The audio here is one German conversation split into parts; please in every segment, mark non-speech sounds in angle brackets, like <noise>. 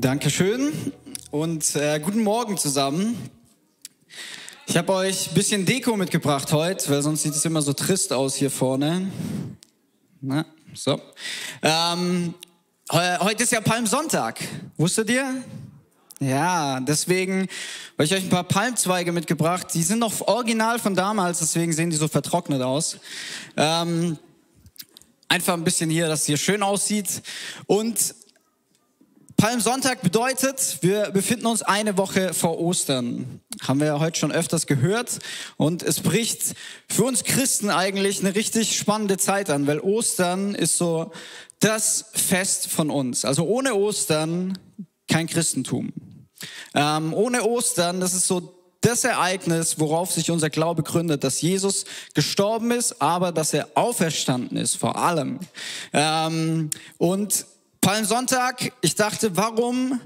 Dankeschön und äh, guten Morgen zusammen. Ich habe euch ein bisschen Deko mitgebracht heute, weil sonst sieht es immer so trist aus hier vorne. Na, so. Ähm, heute ist ja Palmsonntag. Wusstet ihr? Ja, deswegen habe ich euch ein paar Palmzweige mitgebracht. Die sind noch original von damals, deswegen sehen die so vertrocknet aus. Ähm, einfach ein bisschen hier, dass es hier schön aussieht. Und Palmsonntag bedeutet, wir befinden uns eine Woche vor Ostern. Haben wir ja heute schon öfters gehört. Und es bricht für uns Christen eigentlich eine richtig spannende Zeit an, weil Ostern ist so das Fest von uns. Also ohne Ostern kein Christentum. Ähm, ohne Ostern, das ist so das Ereignis, worauf sich unser Glaube gründet, dass Jesus gestorben ist, aber dass er auferstanden ist, vor allem. Ähm, und Palmsonntag, ich dachte, warum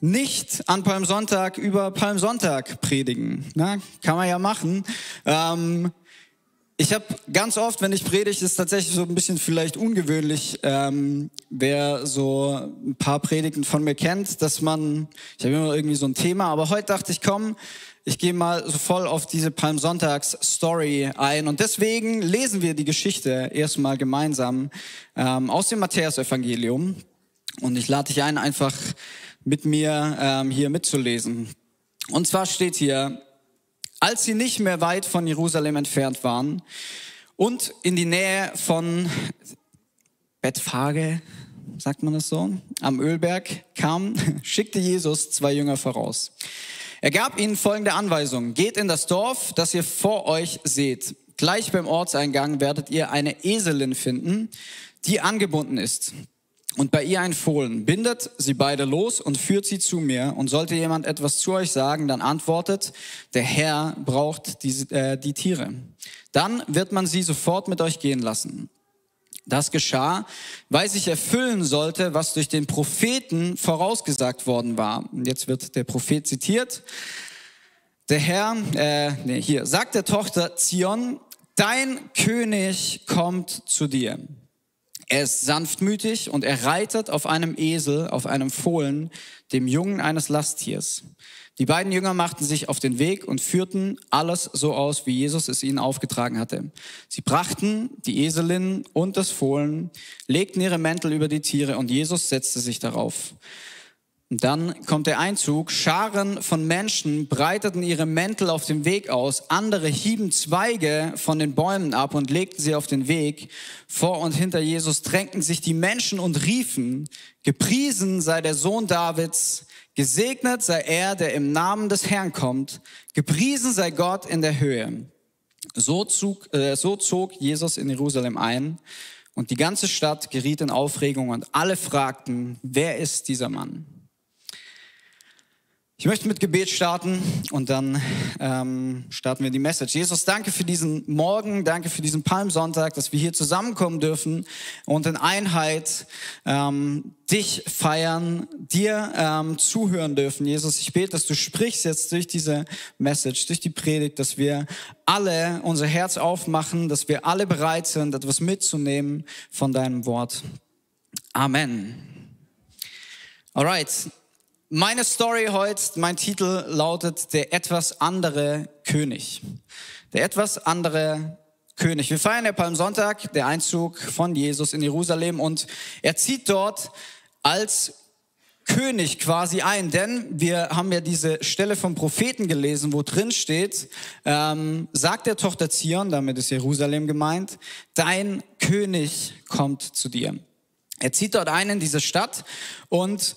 nicht an Palmsonntag über Palmsonntag predigen? Na, kann man ja machen. Ähm, ich habe ganz oft, wenn ich predige, ist tatsächlich so ein bisschen vielleicht ungewöhnlich, ähm, wer so ein paar Predigten von mir kennt, dass man, ich habe immer irgendwie so ein Thema, aber heute dachte ich, komm, ich gehe mal so voll auf diese Palmsonntags-Story ein und deswegen lesen wir die Geschichte erstmal gemeinsam ähm, aus dem Matthäus-Evangelium und ich lade dich ein, einfach mit mir ähm, hier mitzulesen. Und zwar steht hier, als sie nicht mehr weit von Jerusalem entfernt waren und in die Nähe von Bethphage, sagt man das so, am Ölberg kamen, <laughs> schickte Jesus zwei Jünger voraus. Er gab ihnen folgende Anweisung. Geht in das Dorf, das ihr vor euch seht. Gleich beim Ortseingang werdet ihr eine Eselin finden, die angebunden ist. Und bei ihr ein Fohlen. Bindet sie beide los und führt sie zu mir. Und sollte jemand etwas zu euch sagen, dann antwortet, der Herr braucht die, äh, die Tiere. Dann wird man sie sofort mit euch gehen lassen. Das geschah, weil sich erfüllen sollte, was durch den Propheten vorausgesagt worden war. Und jetzt wird der Prophet zitiert. Der Herr, äh, nee, hier, sagt der Tochter Zion, dein König kommt zu dir. Er ist sanftmütig und er reitet auf einem Esel, auf einem Fohlen, dem Jungen eines Lasttiers. Die beiden Jünger machten sich auf den Weg und führten alles so aus, wie Jesus es ihnen aufgetragen hatte. Sie brachten die Eselin und das Fohlen, legten ihre Mäntel über die Tiere und Jesus setzte sich darauf. Und dann kommt der Einzug. Scharen von Menschen breiteten ihre Mäntel auf dem Weg aus. Andere hieben Zweige von den Bäumen ab und legten sie auf den Weg. Vor und hinter Jesus drängten sich die Menschen und riefen, gepriesen sei der Sohn Davids, gesegnet sei er, der im Namen des Herrn kommt, gepriesen sei Gott in der Höhe. So zog, äh, so zog Jesus in Jerusalem ein und die ganze Stadt geriet in Aufregung und alle fragten, wer ist dieser Mann? Ich möchte mit Gebet starten und dann ähm, starten wir die Message. Jesus, danke für diesen Morgen, danke für diesen Palmsonntag, dass wir hier zusammenkommen dürfen und in Einheit ähm, dich feiern, dir ähm, zuhören dürfen. Jesus, ich bete, dass du sprichst jetzt durch diese Message, durch die Predigt, dass wir alle unser Herz aufmachen, dass wir alle bereit sind, etwas mitzunehmen von deinem Wort. Amen. Alright. Meine Story heute, mein Titel lautet Der etwas andere König. Der etwas andere König. Wir feiern der Palmsonntag, der Einzug von Jesus in Jerusalem und er zieht dort als König quasi ein, denn wir haben ja diese Stelle vom Propheten gelesen, wo drin steht, ähm, sagt der Tochter Zion, damit ist Jerusalem gemeint, dein König kommt zu dir. Er zieht dort ein in diese Stadt und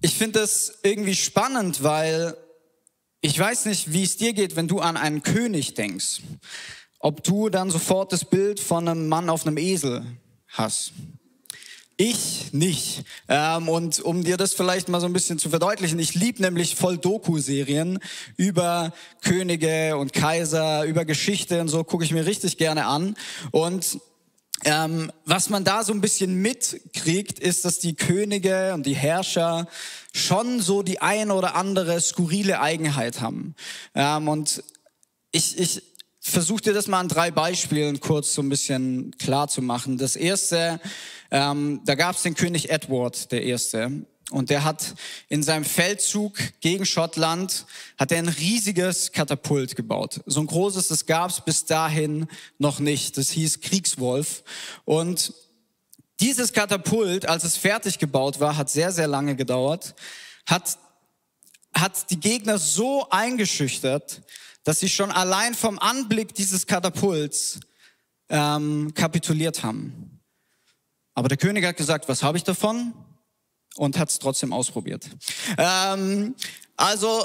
ich finde das irgendwie spannend, weil ich weiß nicht, wie es dir geht, wenn du an einen König denkst. Ob du dann sofort das Bild von einem Mann auf einem Esel hast. Ich nicht. Ähm, und um dir das vielleicht mal so ein bisschen zu verdeutlichen, ich liebe nämlich voll Doku-Serien über Könige und Kaiser, über Geschichte und so gucke ich mir richtig gerne an. Und ähm, was man da so ein bisschen mitkriegt, ist, dass die Könige und die Herrscher schon so die eine oder andere skurrile Eigenheit haben. Ähm, und ich, ich versuche dir das mal an drei Beispielen kurz so ein bisschen klar zu machen. Das erste, ähm, da gab es den König Edward, der erste. Und der hat in seinem Feldzug gegen Schottland hat er ein riesiges Katapult gebaut. So ein großes, das gab es bis dahin noch nicht. Das hieß Kriegswolf und dieses Katapult, als es fertig gebaut war, hat sehr, sehr lange gedauert, hat, hat die Gegner so eingeschüchtert, dass sie schon allein vom Anblick dieses Katapults ähm, kapituliert haben. Aber der König hat gesagt, was habe ich davon? Und hat es trotzdem ausprobiert. Ähm, also,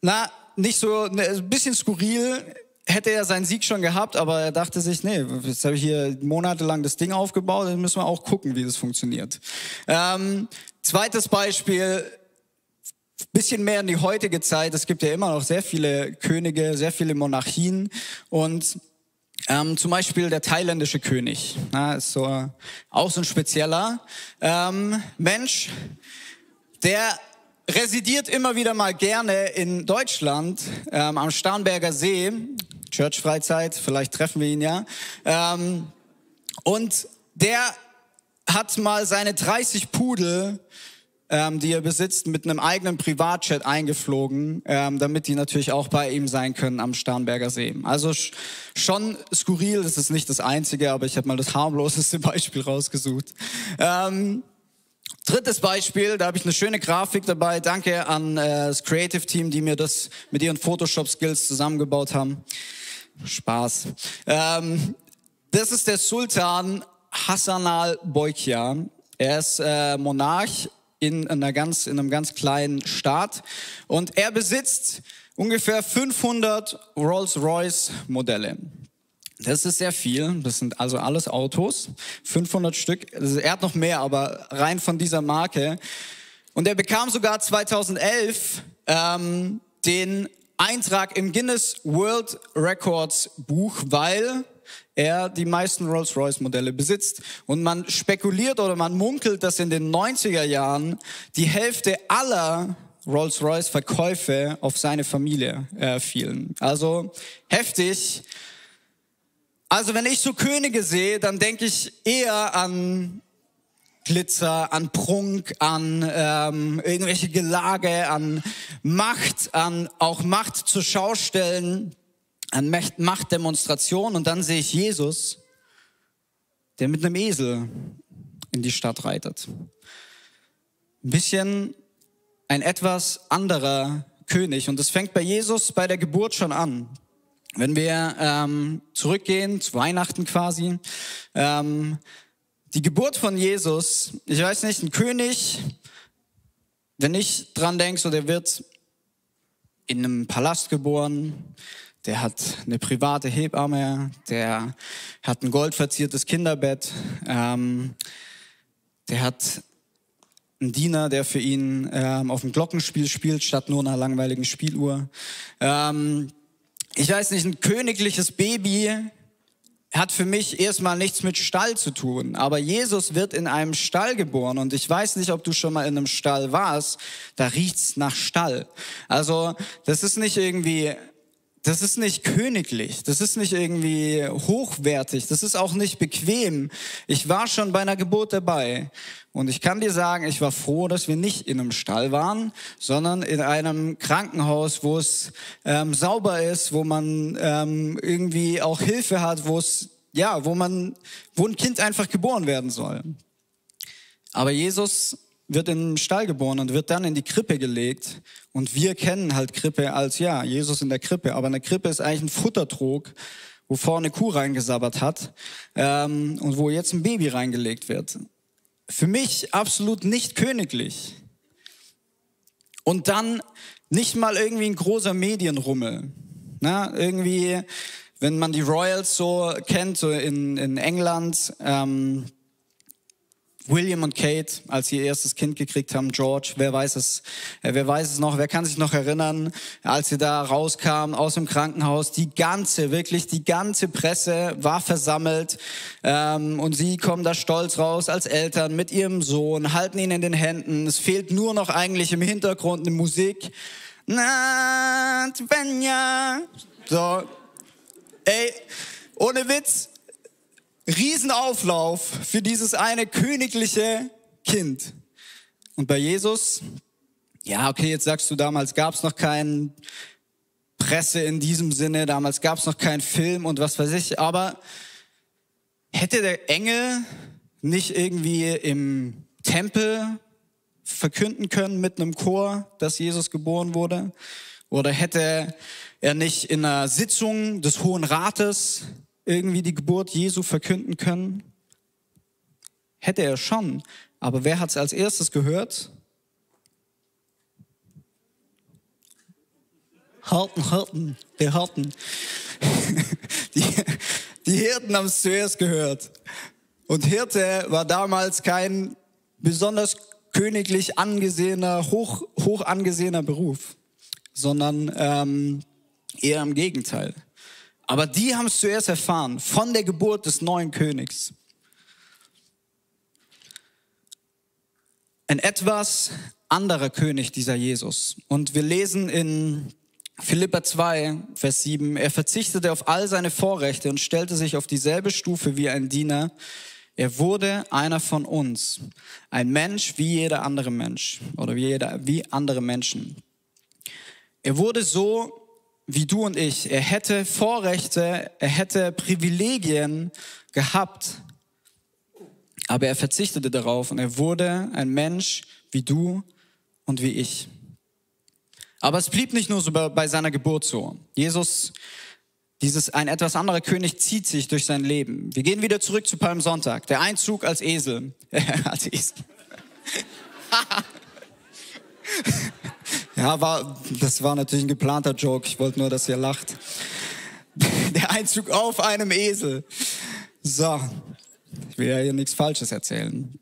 na, nicht so, ne, ein bisschen skurril hätte er seinen Sieg schon gehabt, aber er dachte sich, nee, jetzt habe ich hier monatelang das Ding aufgebaut, dann müssen wir auch gucken, wie das funktioniert. Ähm, zweites Beispiel, bisschen mehr in die heutige Zeit. Es gibt ja immer noch sehr viele Könige, sehr viele Monarchien und ähm, zum Beispiel der thailändische König, na, ist so auch so ein spezieller ähm, Mensch, der residiert immer wieder mal gerne in Deutschland ähm, am Starnberger See, Church-Freizeit, vielleicht treffen wir ihn ja. Ähm, und der hat mal seine 30 Pudel ähm, die er besitzt, mit einem eigenen Privatjet eingeflogen, ähm, damit die natürlich auch bei ihm sein können am Starnberger See. Also schon skurril, das ist nicht das Einzige, aber ich habe mal das harmloseste <laughs> Beispiel rausgesucht. Ähm, Drittes Beispiel, da habe ich eine schöne Grafik dabei. Danke an äh, das Creative Team, die mir das mit ihren Photoshop-Skills zusammengebaut haben. Spaß. Ähm, das ist der Sultan Hassan al-Bolkiah. Er ist äh, Monarch in, einer ganz, in einem ganz kleinen Staat und er besitzt ungefähr 500 Rolls-Royce Modelle. Das ist sehr viel. Das sind also alles Autos. 500 Stück. Also er hat noch mehr, aber rein von dieser Marke. Und er bekam sogar 2011 ähm, den Eintrag im Guinness World Records Buch, weil er die meisten Rolls-Royce-Modelle besitzt. Und man spekuliert oder man munkelt, dass in den 90er Jahren die Hälfte aller Rolls-Royce-Verkäufe auf seine Familie äh, fielen. Also heftig. Also wenn ich so Könige sehe, dann denke ich eher an Glitzer, an Prunk, an ähm, irgendwelche Gelage, an Macht, an auch Macht zur Schaustellen an Machtdemonstration und dann sehe ich Jesus, der mit einem Esel in die Stadt reitet. Ein bisschen ein etwas anderer König und es fängt bei Jesus bei der Geburt schon an. Wenn wir ähm, zurückgehen zu Weihnachten quasi, ähm, die Geburt von Jesus, ich weiß nicht, ein König, wenn ich dran denke, so der wird in einem Palast geboren, der hat eine private Hebamme, der hat ein goldverziertes Kinderbett, ähm, der hat einen Diener, der für ihn ähm, auf dem Glockenspiel spielt, statt nur einer langweiligen Spieluhr. Ähm, ich weiß nicht, ein königliches Baby hat für mich erstmal nichts mit Stall zu tun. Aber Jesus wird in einem Stall geboren und ich weiß nicht, ob du schon mal in einem Stall warst. Da riecht's nach Stall. Also das ist nicht irgendwie das ist nicht königlich, das ist nicht irgendwie hochwertig, das ist auch nicht bequem. Ich war schon bei einer Geburt dabei und ich kann dir sagen, ich war froh, dass wir nicht in einem Stall waren, sondern in einem Krankenhaus, wo es ähm, sauber ist, wo man ähm, irgendwie auch Hilfe hat, wo es ja, wo man, wo ein Kind einfach geboren werden soll. Aber Jesus wird in den Stall geboren und wird dann in die Krippe gelegt. Und wir kennen halt Krippe als, ja, Jesus in der Krippe. Aber eine Krippe ist eigentlich ein Futtertrog, wo vorne Kuh reingesabbert hat ähm, und wo jetzt ein Baby reingelegt wird. Für mich absolut nicht königlich. Und dann nicht mal irgendwie ein großer Medienrummel. Na, irgendwie, wenn man die Royals so kennt, so in, in England, ähm, William und Kate, als sie ihr erstes Kind gekriegt haben, George, wer weiß es, äh, wer weiß es noch, wer kann sich noch erinnern, als sie da rauskamen aus dem Krankenhaus, die ganze, wirklich die ganze Presse war versammelt ähm, und sie kommen da stolz raus als Eltern mit ihrem Sohn, halten ihn in den Händen, es fehlt nur noch eigentlich im Hintergrund eine Musik. Na, Svenja. So, ey, ohne Witz, Riesenauflauf für dieses eine königliche Kind. Und bei Jesus, ja, okay, jetzt sagst du, damals gab es noch keinen Presse in diesem Sinne, damals gab es noch keinen Film und was weiß ich, aber hätte der Engel nicht irgendwie im Tempel verkünden können mit einem Chor, dass Jesus geboren wurde? Oder hätte er nicht in einer Sitzung des Hohen Rates irgendwie die Geburt Jesu verkünden können? Hätte er schon. Aber wer hat es als erstes gehört? Harten, Harten, der Harten. <laughs> Die, die Hirten haben es zuerst gehört. Und Hirte war damals kein besonders königlich angesehener, hoch, hoch angesehener Beruf, sondern ähm, eher im Gegenteil. Aber die haben es zuerst erfahren von der Geburt des neuen Königs. Ein etwas anderer König, dieser Jesus. Und wir lesen in Philippa 2, Vers 7, er verzichtete auf all seine Vorrechte und stellte sich auf dieselbe Stufe wie ein Diener. Er wurde einer von uns, ein Mensch wie jeder andere Mensch oder wie, jeder, wie andere Menschen. Er wurde so wie du und ich. Er hätte Vorrechte, er hätte Privilegien gehabt, aber er verzichtete darauf und er wurde ein Mensch wie du und wie ich. Aber es blieb nicht nur so bei seiner Geburt so. Jesus, dieses ein etwas anderer König, zieht sich durch sein Leben. Wir gehen wieder zurück zu Palmsonntag. Der Einzug als Esel. <laughs> als Esel. <laughs> ja, war, das war natürlich ein geplanter Joke. Ich wollte nur, dass ihr lacht. <laughs> Der Einzug auf einem Esel. So, ich will ja hier nichts Falsches erzählen.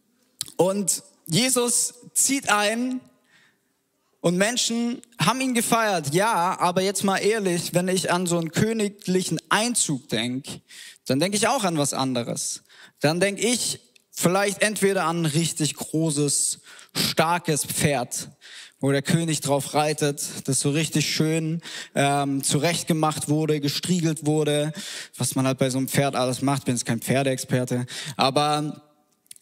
Und Jesus zieht ein und Menschen haben ihn gefeiert, ja, aber jetzt mal ehrlich, wenn ich an so einen königlichen Einzug denke, dann denke ich auch an was anderes. Dann denke ich vielleicht entweder an ein richtig großes, starkes Pferd, wo der König drauf reitet, das so richtig schön ähm, zurechtgemacht wurde, gestriegelt wurde, was man halt bei so einem Pferd alles macht. Bin jetzt kein Pferdeexperte, aber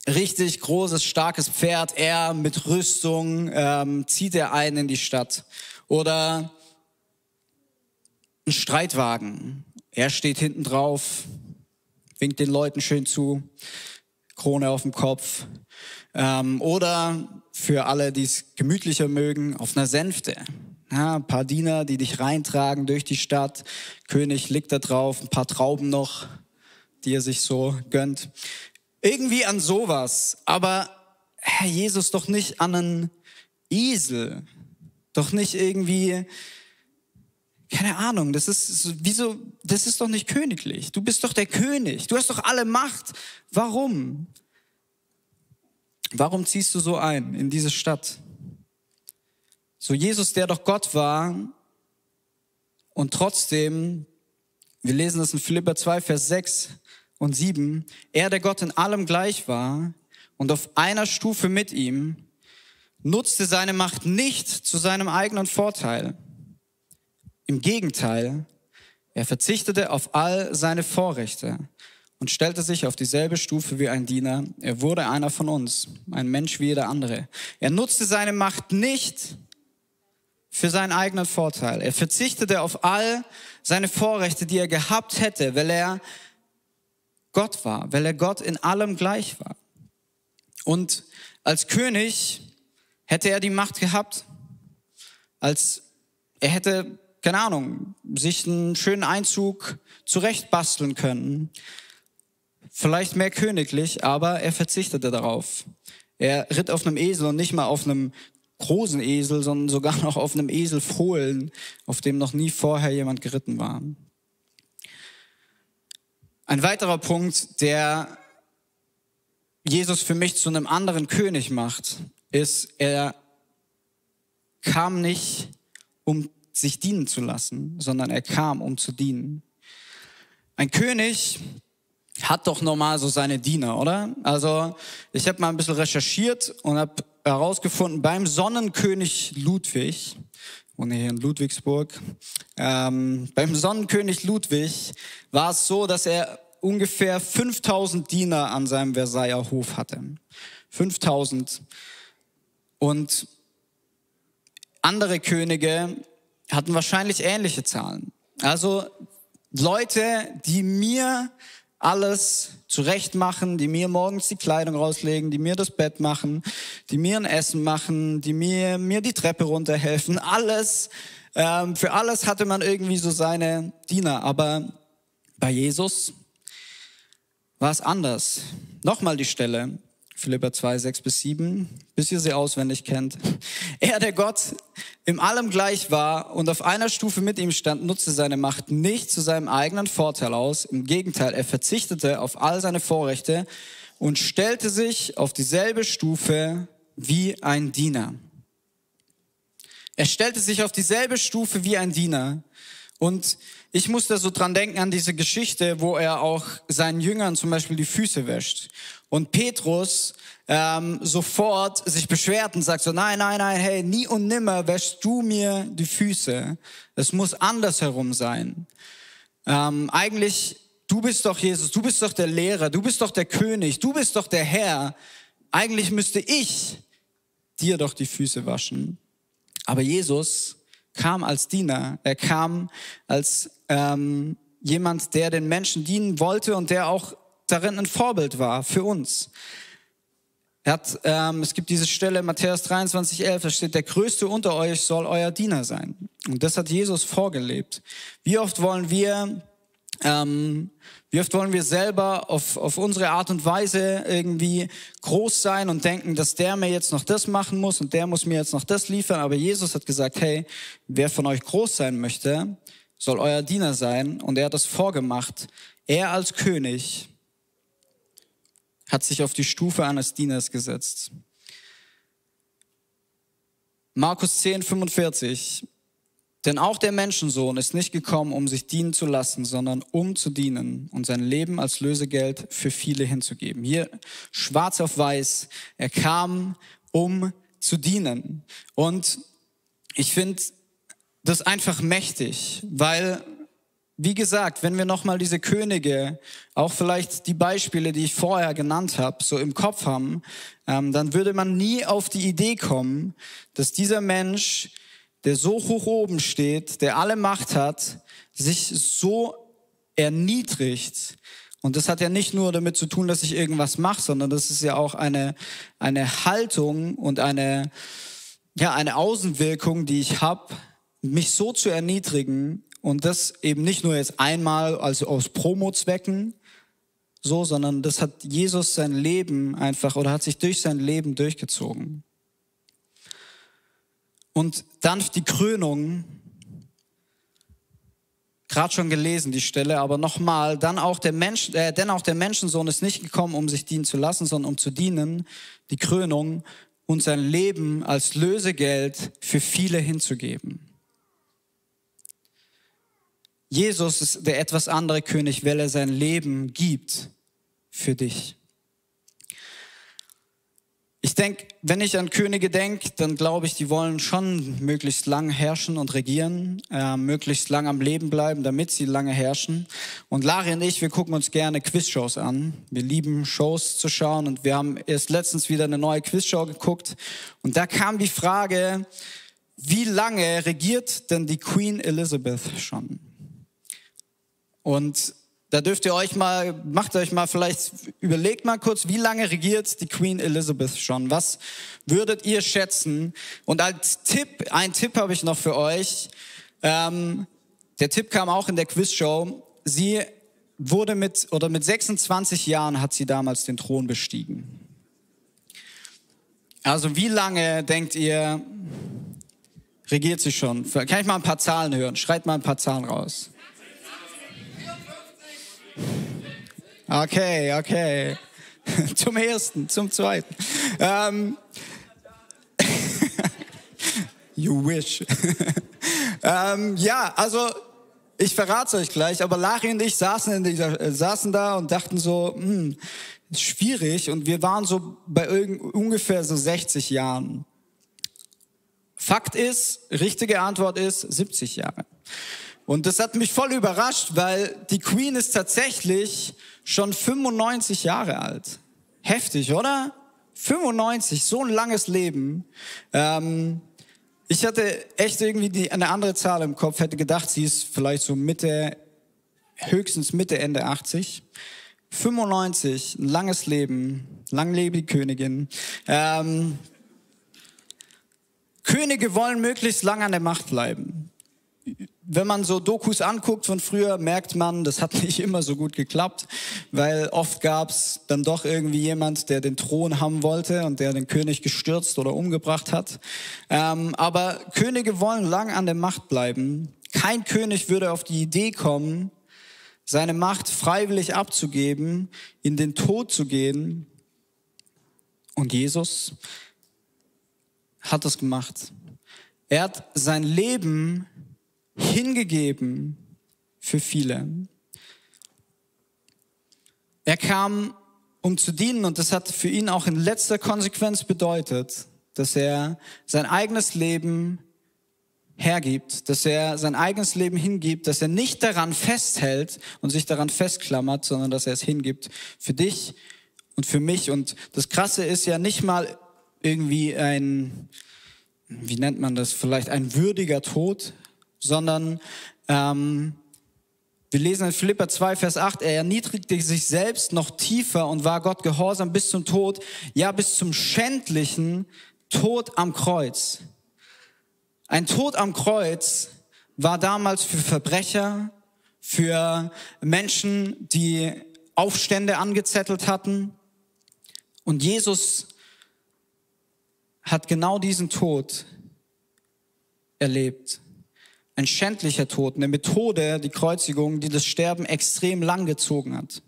richtig großes, starkes Pferd, er mit Rüstung ähm, zieht er ein in die Stadt. Oder ein Streitwagen, er steht hinten drauf, winkt den Leuten schön zu, Krone auf dem Kopf. Ähm, oder für alle, die es gemütlicher mögen, auf einer Sänfte. Ja, ein paar Diener, die dich reintragen durch die Stadt. König liegt da drauf, ein paar Trauben noch, die er sich so gönnt. Irgendwie an sowas, aber Herr Jesus doch nicht an einen Esel, doch nicht irgendwie, keine Ahnung, das ist wieso, das ist doch nicht königlich. Du bist doch der König, du hast doch alle Macht. Warum? Warum ziehst du so ein in diese Stadt? So Jesus, der doch Gott war und trotzdem, wir lesen das in Philipper 2, Vers 6, und 7, er, der Gott in allem gleich war und auf einer Stufe mit ihm, nutzte seine Macht nicht zu seinem eigenen Vorteil. Im Gegenteil, er verzichtete auf all seine Vorrechte und stellte sich auf dieselbe Stufe wie ein Diener. Er wurde einer von uns, ein Mensch wie jeder andere. Er nutzte seine Macht nicht für seinen eigenen Vorteil. Er verzichtete auf all seine Vorrechte, die er gehabt hätte, weil er Gott war, weil er Gott in allem gleich war. Und als König hätte er die Macht gehabt, als er hätte, keine Ahnung, sich einen schönen Einzug zurechtbasteln können. Vielleicht mehr königlich, aber er verzichtete darauf. Er ritt auf einem Esel und nicht mal auf einem großen Esel, sondern sogar <laughs> noch auf einem Esel Fohlen, auf dem noch nie vorher jemand geritten war. Ein weiterer Punkt, der Jesus für mich zu einem anderen König macht, ist, er kam nicht, um sich dienen zu lassen, sondern er kam, um zu dienen. Ein König hat doch normal so seine Diener, oder? Also ich habe mal ein bisschen recherchiert und habe herausgefunden, beim Sonnenkönig Ludwig, wohne hier in Ludwigsburg. Ähm, beim Sonnenkönig Ludwig war es so, dass er ungefähr 5000 Diener an seinem Versailler Hof hatte. 5000. Und andere Könige hatten wahrscheinlich ähnliche Zahlen. Also Leute, die mir alles zurecht machen, die mir morgens die Kleidung rauslegen, die mir das Bett machen, die mir ein Essen machen, die mir, mir die Treppe runterhelfen. Alles, ähm, für alles hatte man irgendwie so seine Diener. Aber bei Jesus war es anders. Nochmal die Stelle. Philippa 2, 6 bis 7, bis ihr sie auswendig kennt. <laughs> Er, der Gott im allem gleich war und auf einer Stufe mit ihm stand, nutzte seine Macht nicht zu seinem eigenen Vorteil aus. Im Gegenteil, er verzichtete auf all seine Vorrechte und stellte sich auf dieselbe Stufe wie ein Diener. Er stellte sich auf dieselbe Stufe wie ein Diener. Und ich musste so dran denken an diese Geschichte, wo er auch seinen Jüngern zum Beispiel die Füße wäscht. Und Petrus ähm, sofort sich beschwert und sagt so, nein, nein, nein, hey, nie und nimmer wäschst du mir die Füße. Es muss andersherum sein. Ähm, eigentlich, du bist doch Jesus, du bist doch der Lehrer, du bist doch der König, du bist doch der Herr. Eigentlich müsste ich dir doch die Füße waschen. Aber Jesus kam als Diener, er kam als ähm, jemand, der den Menschen dienen wollte und der auch darin ein Vorbild war für uns. Er hat, ähm, es gibt diese Stelle, Matthäus 23, 11, da steht, der Größte unter euch soll euer Diener sein. Und das hat Jesus vorgelebt. Wie oft wollen wir, ähm, wie oft wollen wir selber auf, auf unsere Art und Weise irgendwie groß sein und denken, dass der mir jetzt noch das machen muss und der muss mir jetzt noch das liefern. Aber Jesus hat gesagt, hey, wer von euch groß sein möchte, soll euer Diener sein. Und er hat das vorgemacht. Er als König hat sich auf die Stufe eines Dieners gesetzt. Markus 10, 45. Denn auch der Menschensohn ist nicht gekommen, um sich dienen zu lassen, sondern um zu dienen und sein Leben als Lösegeld für viele hinzugeben. Hier schwarz auf weiß. Er kam, um zu dienen. Und ich finde das einfach mächtig, weil wie gesagt, wenn wir nochmal diese Könige, auch vielleicht die Beispiele, die ich vorher genannt habe, so im Kopf haben, ähm, dann würde man nie auf die Idee kommen, dass dieser Mensch, der so hoch oben steht, der alle Macht hat, sich so erniedrigt. Und das hat ja nicht nur damit zu tun, dass ich irgendwas mache, sondern das ist ja auch eine, eine Haltung und eine, ja, eine Außenwirkung, die ich habe, mich so zu erniedrigen, und das eben nicht nur jetzt einmal also aus Promo-Zwecken, so, sondern das hat Jesus sein Leben einfach oder hat sich durch sein Leben durchgezogen. Und dann die Krönung, gerade schon gelesen die Stelle, aber nochmal, dann auch der Mensch, äh, denn auch der Menschensohn ist nicht gekommen, um sich dienen zu lassen, sondern um zu dienen, die Krönung und sein Leben als Lösegeld für viele hinzugeben. Jesus ist der etwas andere König, weil er sein Leben gibt für dich. Ich denke, wenn ich an Könige denke, dann glaube ich, die wollen schon möglichst lang herrschen und regieren, äh, möglichst lang am Leben bleiben, damit sie lange herrschen. Und Lari und ich, wir gucken uns gerne Quizshows an. Wir lieben Shows zu schauen und wir haben erst letztens wieder eine neue Quizshow geguckt. Und da kam die Frage, wie lange regiert denn die Queen Elizabeth schon? Und da dürft ihr euch mal, macht euch mal vielleicht, überlegt mal kurz, wie lange regiert die Queen Elizabeth schon? Was würdet ihr schätzen? Und als Tipp, ein Tipp habe ich noch für euch. Ähm, der Tipp kam auch in der Quizshow. Sie wurde mit, oder mit 26 Jahren hat sie damals den Thron bestiegen. Also wie lange denkt ihr, regiert sie schon? Kann ich mal ein paar Zahlen hören? Schreit mal ein paar Zahlen raus. Okay, okay. <laughs> Zum ersten, zum zweiten. Ähm, <laughs> you wish. <laughs> ähm, ja, also ich verrate euch gleich, aber Lari und ich saßen, dieser, äh, saßen da und dachten so, hm, schwierig und wir waren so bei ungefähr so 60 Jahren. Fakt ist, richtige Antwort ist 70 Jahre. Und das hat mich voll überrascht, weil die Queen ist tatsächlich schon 95 Jahre alt. Heftig, oder? 95, so ein langes Leben. Ähm, ich hatte echt irgendwie die, eine andere Zahl im Kopf, hätte gedacht, sie ist vielleicht so Mitte, höchstens Mitte, Ende 80. 95, ein langes Leben, lang lebe die Königin. Ähm, Könige wollen möglichst lang an der Macht bleiben wenn man so Dokus anguckt von früher, merkt man, das hat <laughs> nicht immer so gut geklappt, weil oft gab's dann doch irgendwie jemand, der den Thron haben wollte und der den König gestürzt oder umgebracht hat. Ähm, aber Könige wollen lang an der Macht bleiben. Kein König würde auf die Idee kommen, seine Macht freiwillig abzugeben, in den Tod zu gehen. Und Jesus hat das gemacht. Er hat sein Leben hingegeben für viele. Er kam, um zu dienen und das hat für ihn auch in letzter Konsequenz bedeutet, dass er sein eigenes Leben hergibt, dass er sein eigenes Leben hingibt, dass er nicht daran festhält und sich daran festklammert, sondern dass er es hingibt für dich und für mich. Und das Krasse ist ja nicht mal irgendwie ein, wie nennt man das, vielleicht ein würdiger Tod, sondern ähm, wir lesen in Philippa 2, Vers 8, er erniedrigte sich selbst noch tiefer und war Gott gehorsam bis zum Tod, ja bis zum schändlichen Tod am Kreuz. Ein Tod am Kreuz war damals für Verbrecher, für Menschen, die Aufstände angezettelt hatten. Und Jesus hat genau diesen Tod erlebt ein schändlicher Tod, eine Methode, die Kreuzigung, die das Sterben extrem lang gezogen hat.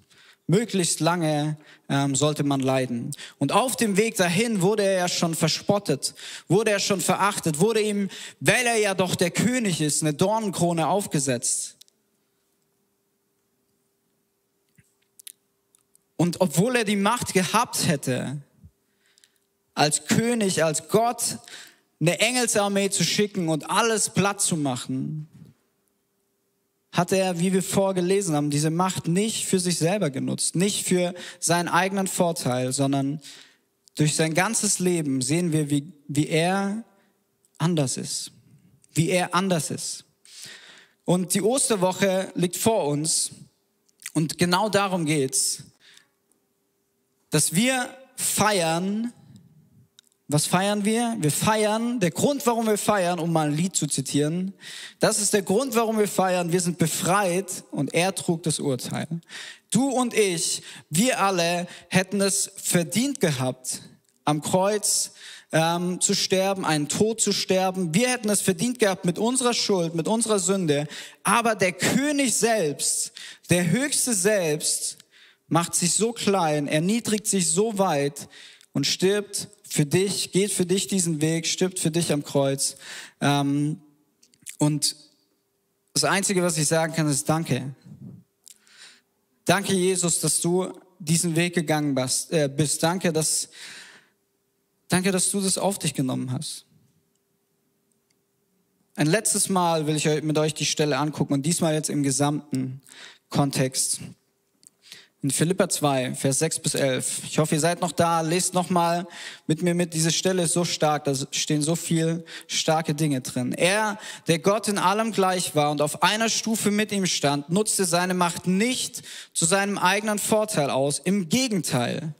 Möglichst lange ähm, sollte man leiden. Und auf dem Weg dahin wurde er ja schon verspottet, wurde er schon verachtet, wurde ihm, weil er ja doch der König ist, eine Dornenkrone aufgesetzt. Und obwohl er die Macht gehabt hätte, als König, als Gott, eine Engelsarmee zu schicken und alles platt zu machen, hat er, wie wir vorgelesen haben, diese Macht nicht für sich selber genutzt, nicht für seinen eigenen Vorteil, sondern durch sein ganzes Leben sehen wir, wie, wie er anders ist, wie er anders ist. Und die Osterwoche liegt vor uns und genau darum geht's, dass wir feiern, was feiern wir? Wir feiern, der Grund, warum wir feiern, um mal ein Lied zu zitieren, das ist der Grund, warum wir feiern. Wir sind befreit und er trug das Urteil. Du und ich, wir alle hätten es verdient gehabt, am Kreuz ähm, zu sterben, einen Tod zu sterben. Wir hätten es verdient gehabt mit unserer Schuld, mit unserer Sünde. Aber der König selbst, der Höchste selbst, macht sich so klein, erniedrigt sich so weit und stirbt für dich, geht für dich diesen Weg, stirbt für dich am Kreuz. Ähm, und das Einzige, was ich sagen kann, ist Danke. Danke, Jesus, dass du diesen Weg gegangen bist. Äh, bist. Danke, dass, danke, dass du das auf dich genommen hast. Ein letztes Mal will ich mit euch die Stelle angucken und diesmal jetzt im gesamten Kontext. In Philippa 2, Vers 6 bis 11. Ich hoffe, ihr seid noch da. Lest noch mal mit mir mit. Diese Stelle ist so stark. Da stehen so viel starke Dinge drin. Er, der Gott in allem gleich war und auf einer Stufe mit ihm stand, nutzte seine Macht nicht zu seinem eigenen Vorteil aus. Im Gegenteil.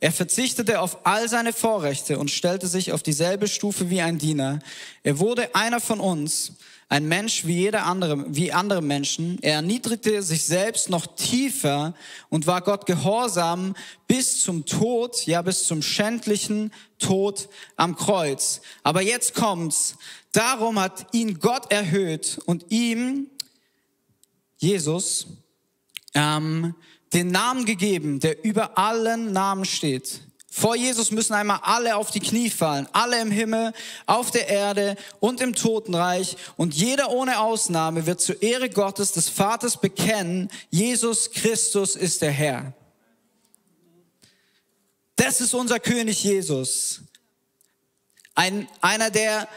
Er verzichtete auf all seine Vorrechte und stellte sich auf dieselbe Stufe wie ein Diener. Er wurde einer von uns ein Mensch wie jeder andere, wie andere Menschen. Er erniedrigte sich selbst noch tiefer und war Gott gehorsam bis zum Tod, ja, bis zum schändlichen Tod am Kreuz. Aber jetzt kommt's. Darum hat ihn Gott erhöht und ihm, Jesus, ähm, den Namen gegeben, der über allen Namen steht vor Jesus müssen einmal alle auf die Knie fallen, alle im Himmel, auf der Erde und im Totenreich. Und jeder ohne Ausnahme wird zur Ehre Gottes des Vaters bekennen, Jesus Christus ist der Herr. Das ist unser König Jesus. Ein, einer, der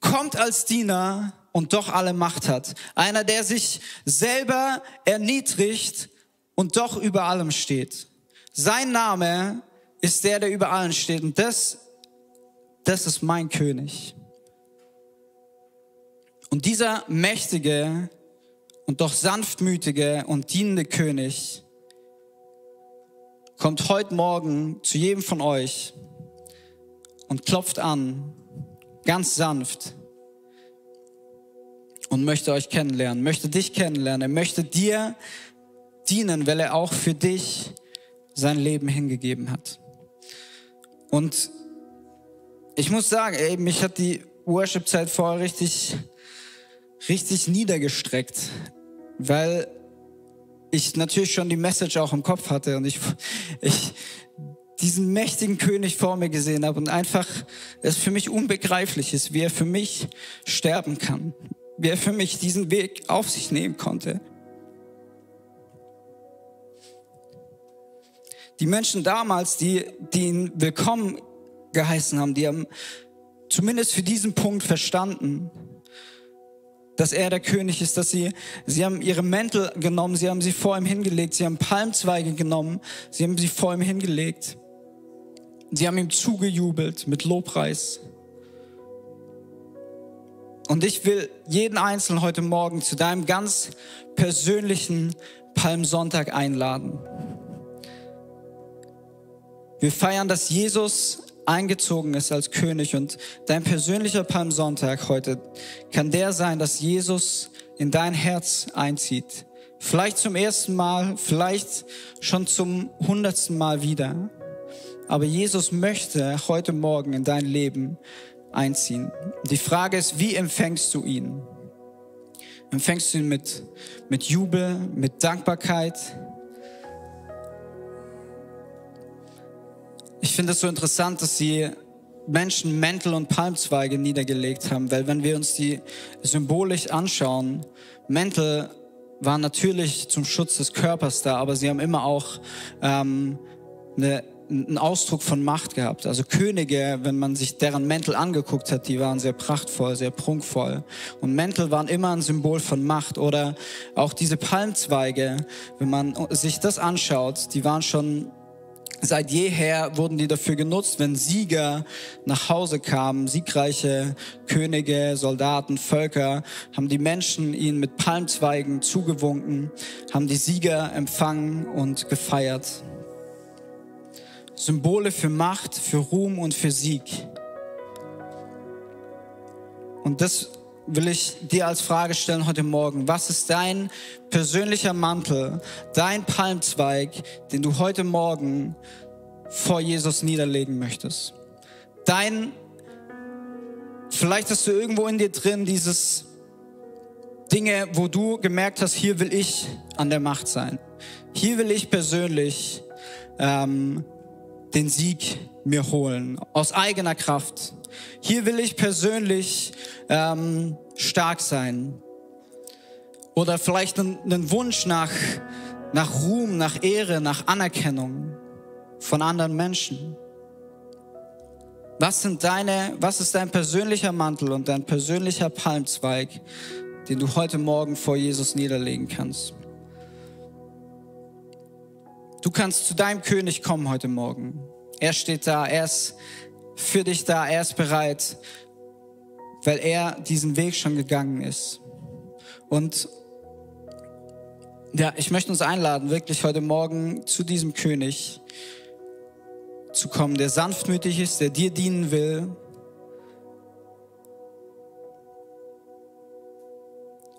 kommt als Diener und doch alle Macht hat. Einer, der sich selber erniedrigt und doch über allem steht. Sein Name ist der, der über allen steht. Und das, das ist mein König. Und dieser mächtige und doch sanftmütige und dienende König kommt heute Morgen zu jedem von euch und klopft an, ganz sanft und möchte euch kennenlernen, möchte dich kennenlernen, er möchte dir dienen, weil er auch für dich sein Leben hingegeben hat. Und ich muss sagen, ey, mich hat die Worship-Zeit vorher richtig, richtig niedergestreckt, weil ich natürlich schon die Message auch im Kopf hatte und ich, ich diesen mächtigen König vor mir gesehen habe und einfach es für mich unbegreiflich ist, wie er für mich sterben kann, wie er für mich diesen Weg auf sich nehmen konnte. Die Menschen damals, die, die ihn willkommen geheißen haben, die haben zumindest für diesen Punkt verstanden, dass er der König ist, dass sie, sie haben ihre Mäntel genommen, sie haben sie vor ihm hingelegt, sie haben Palmzweige genommen, sie haben sie vor ihm hingelegt. Sie haben ihm zugejubelt mit Lobpreis. Und ich will jeden Einzelnen heute Morgen zu deinem ganz persönlichen Palmsonntag einladen. Wir feiern, dass Jesus eingezogen ist als König und dein persönlicher Palmsonntag heute kann der sein, dass Jesus in dein Herz einzieht. Vielleicht zum ersten Mal, vielleicht schon zum hundertsten Mal wieder. Aber Jesus möchte heute Morgen in dein Leben einziehen. Die Frage ist, wie empfängst du ihn? Empfängst du ihn mit, mit Jubel, mit Dankbarkeit? Ich finde es so interessant, dass sie Menschen Mäntel und Palmzweige niedergelegt haben, weil wenn wir uns die symbolisch anschauen, Mäntel waren natürlich zum Schutz des Körpers da, aber sie haben immer auch ähm, eine einen Ausdruck von Macht gehabt. Also Könige, wenn man sich deren Mäntel angeguckt hat, die waren sehr prachtvoll, sehr prunkvoll. Und Mäntel waren immer ein Symbol von Macht. Oder auch diese Palmzweige, wenn man sich das anschaut, die waren schon Seit jeher wurden die dafür genutzt, wenn Sieger nach Hause kamen, siegreiche Könige, Soldaten, Völker, haben die Menschen ihnen mit Palmzweigen zugewunken, haben die Sieger empfangen und gefeiert. Symbole für Macht, für Ruhm und für Sieg. Und das will ich dir als Frage stellen heute Morgen. Was ist dein persönlicher Mantel, dein Palmzweig, den du heute Morgen vor Jesus niederlegen möchtest? Dein, vielleicht hast du irgendwo in dir drin dieses Dinge, wo du gemerkt hast, hier will ich an der Macht sein. Hier will ich persönlich ähm, den Sieg mir holen, aus eigener Kraft. Hier will ich persönlich ähm, stark sein. Oder vielleicht einen, Wunsch nach, nach Ruhm, nach Ehre, nach Anerkennung von anderen Menschen. Was sind deine, was ist dein persönlicher Mantel und dein persönlicher Palmzweig, den du heute Morgen vor Jesus niederlegen kannst? Du kannst zu deinem König kommen heute Morgen. Er steht da, er ist für dich da, er ist bereit, weil er diesen Weg schon gegangen ist. Und ja, ich möchte uns einladen, wirklich heute Morgen zu diesem König zu kommen, der sanftmütig ist, der dir dienen will.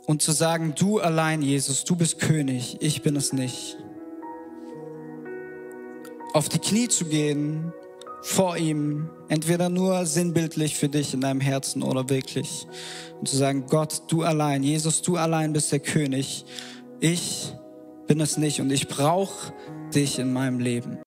Und zu sagen, du allein, Jesus, du bist König, ich bin es nicht auf die Knie zu gehen vor ihm, entweder nur sinnbildlich für dich in deinem Herzen oder wirklich. Und zu sagen, Gott, du allein, Jesus, du allein bist der König. Ich bin es nicht und ich brauche dich in meinem Leben.